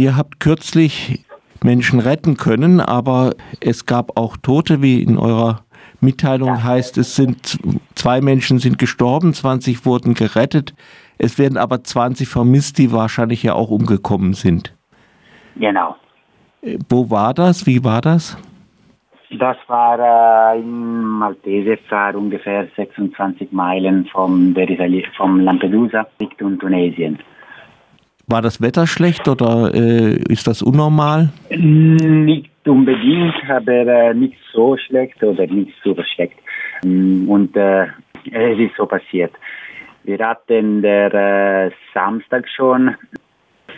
Ihr habt kürzlich Menschen retten können, aber es gab auch Tote, wie in eurer Mitteilung heißt, es sind zwei Menschen sind gestorben, 20 wurden gerettet. Es werden aber 20 vermisst, die wahrscheinlich ja auch umgekommen sind. Genau. Äh, wo war das? Wie war das? Das war äh, in Malteser, ungefähr 26 Meilen vom, vom Lampedusa Richtung Tunesien. War das Wetter schlecht oder äh, ist das unnormal? Nicht unbedingt, aber äh, nicht so schlecht oder nicht super schlecht. Mm, und äh, es ist so passiert. Wir hatten der äh, Samstag schon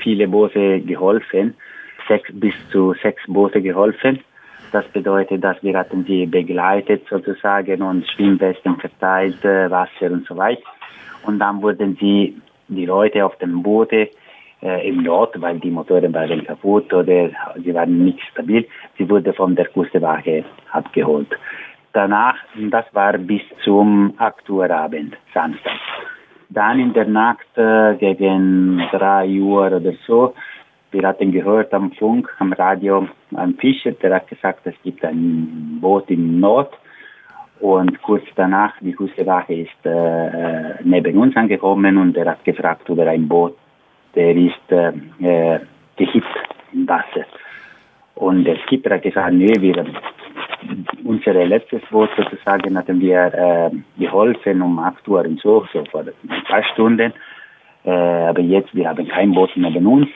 viele Boote geholfen, sechs, bis zu sechs Boote geholfen. Das bedeutet, dass wir hatten sie begleitet sozusagen und Schwimmwesten verteilt, äh, Wasser und so weiter. Und dann wurden sie, die Leute auf dem Boote äh, im Not, weil die Motoren waren kaputt oder sie waren nicht stabil. Sie wurde von der Küstenwache abgeholt. Danach, das war bis zum 8 Uhr Abend, Samstag. Dann in der Nacht äh, gegen 3 Uhr oder so, wir hatten gehört am Funk, am Radio, ein Fischer, der hat gesagt, es gibt ein Boot in Not. Und kurz danach, die Küstenwache ist äh, äh neben uns angekommen und er hat gefragt über ein Boot der ist äh, äh, gekippt im Wasser. Und der Skipper hat gesagt, nee, wir, unser letztes Boot sozusagen hatten wir äh, geholfen um 8 Uhr und so, so vor zwei Stunden. Äh, aber jetzt, wir haben kein Boot neben uns.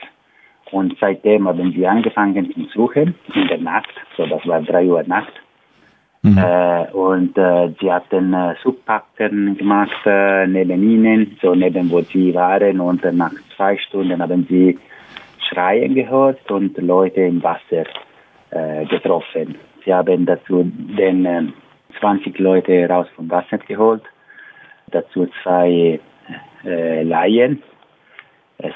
Und seitdem haben wir angefangen zu suchen, in der Nacht, so das war 3 Uhr Nacht. Mhm. Äh, und äh, sie hatten äh, Subpacken gemacht äh, neben ihnen, so neben wo sie waren. Und nach zwei Stunden haben sie Schreien gehört und Leute im Wasser äh, getroffen. Sie haben dazu den 20 Leute raus vom Wasser geholt, dazu zwei äh, Laien.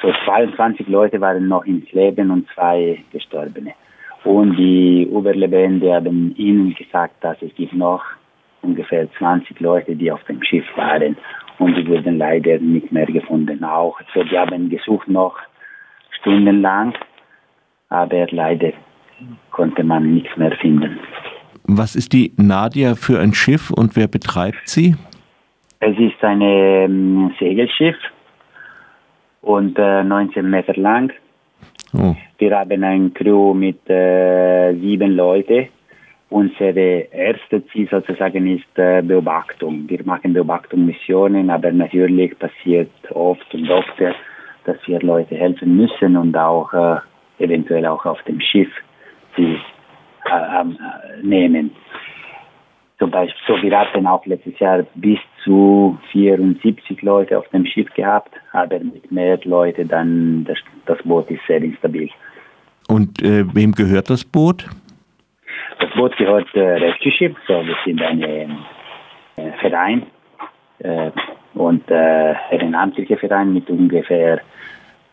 So 22 Leute waren noch ins Leben und zwei Gestorbene. Und die Überlebenden haben ihnen gesagt, dass es gibt noch ungefähr 20 Leute, die auf dem Schiff waren und die wurden leider nicht mehr gefunden. Auch so, die haben gesucht noch stundenlang, aber leider konnte man nichts mehr finden. Was ist die Nadia für ein Schiff und wer betreibt sie? Es ist ein ähm, Segelschiff und äh, 19 Meter lang Oh. Wir haben ein Crew mit äh, sieben Leuten. Unser erstes Ziel sozusagen ist äh, Beobachtung. Wir machen Beobachtungsmissionen, aber natürlich passiert oft und oft, dass wir Leute helfen müssen und auch äh, eventuell auch auf dem Schiff sie äh, nehmen. Zum Beispiel, so wir hatten auch letztes Jahr bis zu 74 Leute auf dem Schiff gehabt, aber mit mehr Leuten dann das, das Boot ist sehr instabil. Und äh, wem gehört das Boot? Das Boot gehört äh, Rescue so wir sind ein äh, Verein äh, und äh, ehrenamtlicher Verein mit ungefähr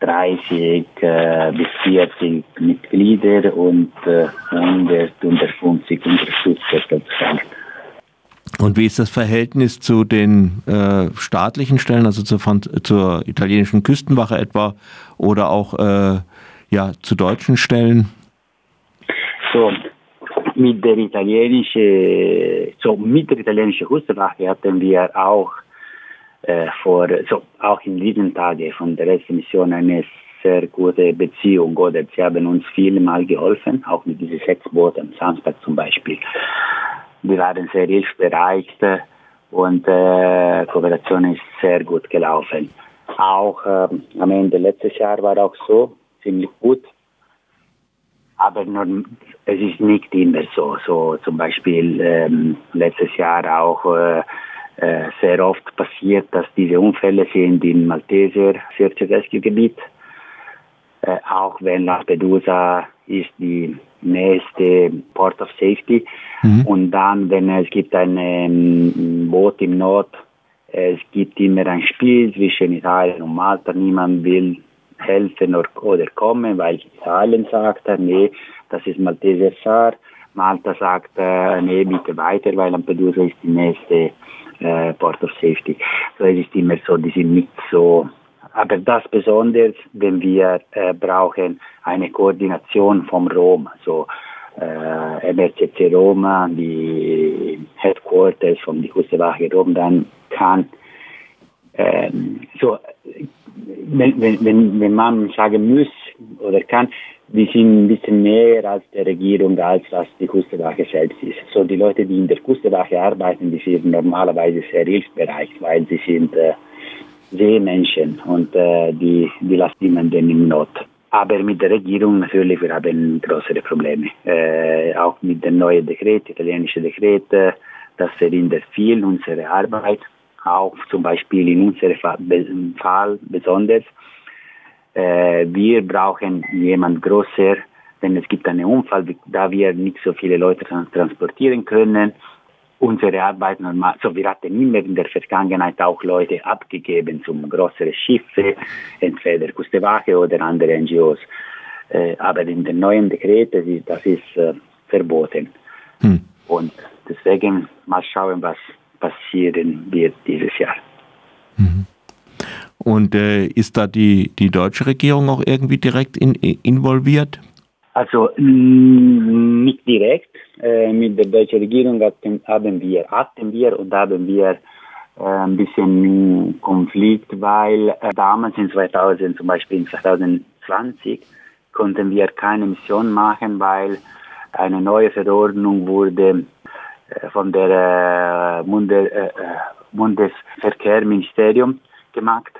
30 äh, bis 40 Mitglieder und äh, 100, 150 Unterstützer sozusagen. Und wie ist das Verhältnis zu den äh, staatlichen Stellen, also zur, zur, italienischen Küstenwache etwa oder auch äh, ja, zu deutschen Stellen? So, mit der italienischen, so mit der italienischen Küstenwache hatten wir auch äh, vor, so auch in diesen Tagen von der ersten Mission eine sehr gute Beziehung oder sie haben uns viel mal geholfen, auch mit diesen sechs Booten am Samstag zum Beispiel wir waren sehr hilfsbereit und äh, Kooperation ist sehr gut gelaufen. Auch äh, am Ende letztes Jahr war auch so ziemlich gut, aber nur, es ist nicht immer so. So zum Beispiel ähm, letztes Jahr auch äh, äh, sehr oft passiert, dass diese Unfälle sind im Malteser Search Rescue Gebiet. Äh, auch wenn Lampedusa ist die nächste Port of Safety. Mhm. Und dann, wenn es gibt ein ähm, Boot im Not, es gibt immer ein Spiel zwischen Italien und Malta. Niemand will helfen oder, kommen, weil Italien sagt, nee, das ist Malteser Sar. Malta sagt, äh, nee, bitte weiter, weil Lampedusa ist die nächste äh, Port of Safety. So es ist immer so, die sind nicht so aber das besonders, wenn wir äh, brauchen eine Koordination vom Rom, so äh, MRCC Roma, die Headquarters von die Küstenwache Rom, dann kann ähm, so wenn, wenn, wenn man sagen muss oder kann, die sind ein bisschen näher als der Regierung, als was die Küstenwache selbst ist. So die Leute, die in der Küstenwache arbeiten, die sind normalerweise sehr hilfsbereit, weil sie sind äh, Seemenschen und äh, die, die lassen niemanden in Not. Aber mit der Regierung natürlich, wir haben größere Probleme. Äh, auch mit dem neuen Dekret, italienischen Dekret, äh, das verhindert viel unsere Arbeit. Auch zum Beispiel in unserem Fall besonders äh, wir brauchen jemand größer, wenn es gibt einen Unfall, da wir nicht so viele Leute transportieren können. Unsere Arbeit normal, so wir hatten immer in der Vergangenheit auch Leute abgegeben zum größeren Schiffe, entweder Küstenwache oder andere NGOs. Äh, aber in den neuen Dekret, das ist, das ist äh, verboten. Hm. Und deswegen mal schauen, was passieren wird dieses Jahr. Mhm. Und äh, ist da die, die deutsche Regierung auch irgendwie direkt in, involviert? Also nicht direkt. Mit der deutschen Regierung haben wir, hatten wir und haben wir ein bisschen Konflikt, weil äh, damals in 2000, zum Beispiel in 2020, konnten wir keine Mission machen, weil eine neue Verordnung wurde äh, von der äh, Bundesverkehrsministerium gemacht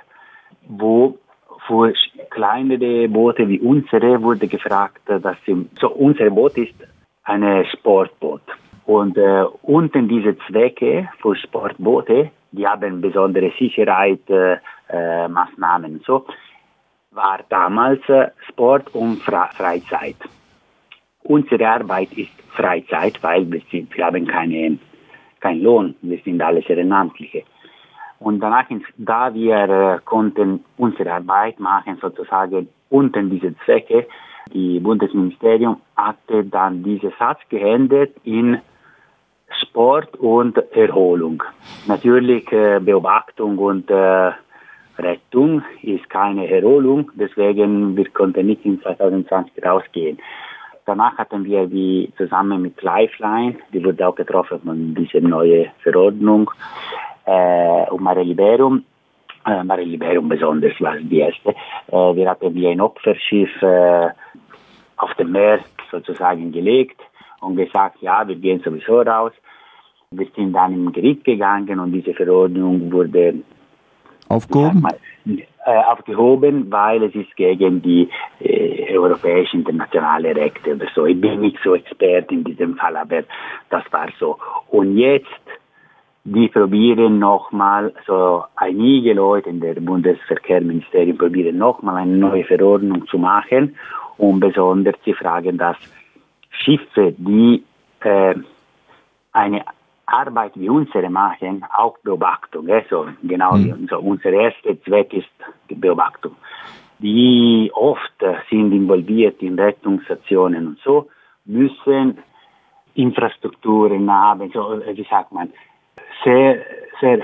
wo für kleinere Boote wie unsere wurde gefragt, dass sie, so unser Boot ist ein Sportboot. Und äh, unten diese Zwecke für Sportboote, die haben besondere Sicherheitsmaßnahmen. Äh, so war damals äh, Sport und Fra Freizeit. Unsere Arbeit ist Freizeit, weil wir, sind, wir haben keine, keinen Lohn, wir sind alle Ehrenamtliche. Und danach, da wir äh, konnten unsere Arbeit machen, sozusagen unter diese Zwecke, die Bundesministerium hatte dann diesen Satz geändert in Sport und Erholung. Natürlich äh, Beobachtung und äh, Rettung ist keine Erholung, deswegen wir konnten nicht in 2020 rausgehen. Danach hatten wir die zusammen mit Lifeline, die wurde auch getroffen von dieser neuen Verordnung, äh, und Mare Liberum. Äh, Mare Liberum besonders war die erste. Äh, wir hatten wie ein Opferschiff äh, auf dem Meer sozusagen gelegt und gesagt, ja, wir gehen sowieso raus. Wir sind dann im Gericht gegangen und diese Verordnung wurde aufgehoben, mal, äh, aufgehoben weil es ist gegen die äh, europäische internationale Rechte oder so. Ich bin nicht so Experte in diesem Fall, aber das war so. Und jetzt die probieren nochmal, so einige Leute in der Bundesverkehrsministerium probieren nochmal eine neue Verordnung zu machen und besonders sie fragen, dass Schiffe, die äh, eine Arbeit wie unsere machen, auch Beobachtung, äh, so, genau, mhm. so unser erster Zweck ist Beobachtung, die oft sind involviert in Rettungsaktionen und so, müssen Infrastrukturen haben, so, wie sagt man, sehr,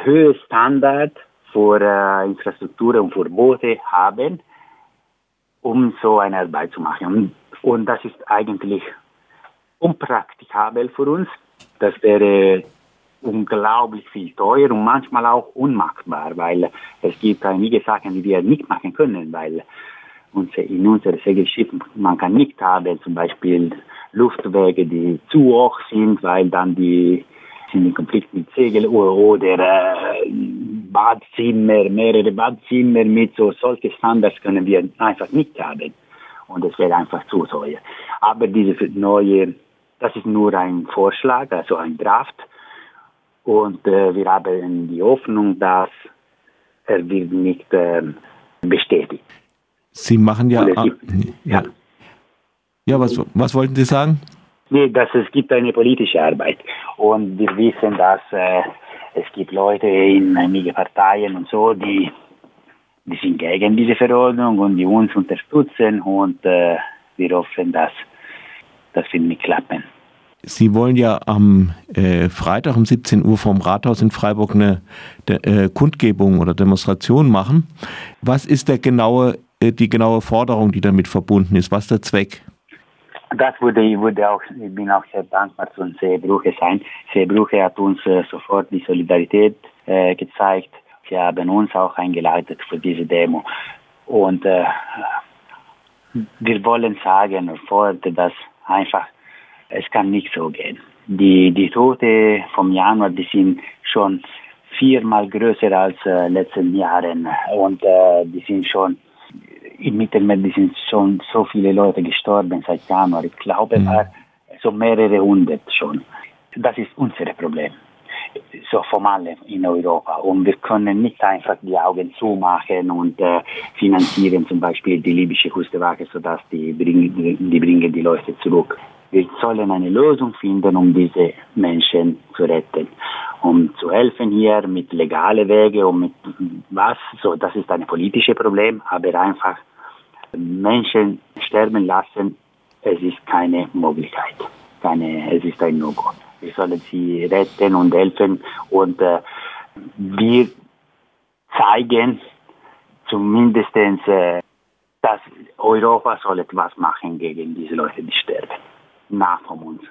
hohe Standard für äh, Infrastruktur und für Boote haben, um so eine Arbeit zu machen. Und, und das ist eigentlich unpraktikabel für uns. Das wäre unglaublich viel teuer und manchmal auch unmachbar, weil es gibt einige Sachen, die wir nicht machen können, weil in unseren Segelschiffen man kann nicht haben, zum Beispiel Luftwege, die zu hoch sind, weil dann die sind in Konflikt mit Segel oder äh, Badzimmer, mehrere Badzimmer mit so solche Standards können wir einfach nicht haben. Und es wäre einfach zu teuer. Aber diese neue, das ist nur ein Vorschlag, also ein Draft. Und äh, wir haben die Hoffnung, dass er wird nicht äh, bestätigt. Sie machen ja, gibt, ja. Ja, was, was wollten Sie sagen? Dass es gibt eine politische Arbeit. Und wir wissen, dass äh, es gibt Leute in einigen Parteien und so, die, die sind gegen diese Verordnung und die uns unterstützen und äh, wir hoffen, dass das wird nicht klappen. Sie wollen ja am äh, Freitag um 17 Uhr vom Rathaus in Freiburg eine de, äh, Kundgebung oder Demonstration machen. Was ist der genaue, äh, die genaue Forderung, die damit verbunden ist? Was ist der Zweck? Das würde ich würde auch, ich bin auch sehr dankbar zu Seebrüche sein. Seebrüche hat uns äh, sofort die Solidarität äh, gezeigt. Sie haben uns auch eingeleitet für diese Demo. Und äh, wir wollen sagen, dass einfach es kann nicht so gehen. Die, die Tote vom Januar, die sind schon viermal größer als äh, letzten Jahren und äh, die sind schon im Mittelmeer sind schon so viele Leute gestorben seit Januar. Ich glaube, mhm. so mehrere hundert schon. Das ist unser Problem. So vom allen in Europa. Und wir können nicht einfach die Augen zumachen und äh, finanzieren zum Beispiel die libysche Küstenwache, sodass die bringen, die bringen die Leute zurück. Wir sollen eine Lösung finden, um diese Menschen zu retten, um zu helfen hier mit legalen Wegen und mit was. So, das ist ein politisches Problem, aber einfach Menschen sterben lassen, es ist keine Möglichkeit. Keine, es ist ein No-Go. Wir sollen sie retten und helfen und äh, wir zeigen zumindest, äh, dass Europa soll etwas machen gegen diese Leute, die sterben. Nah von uns.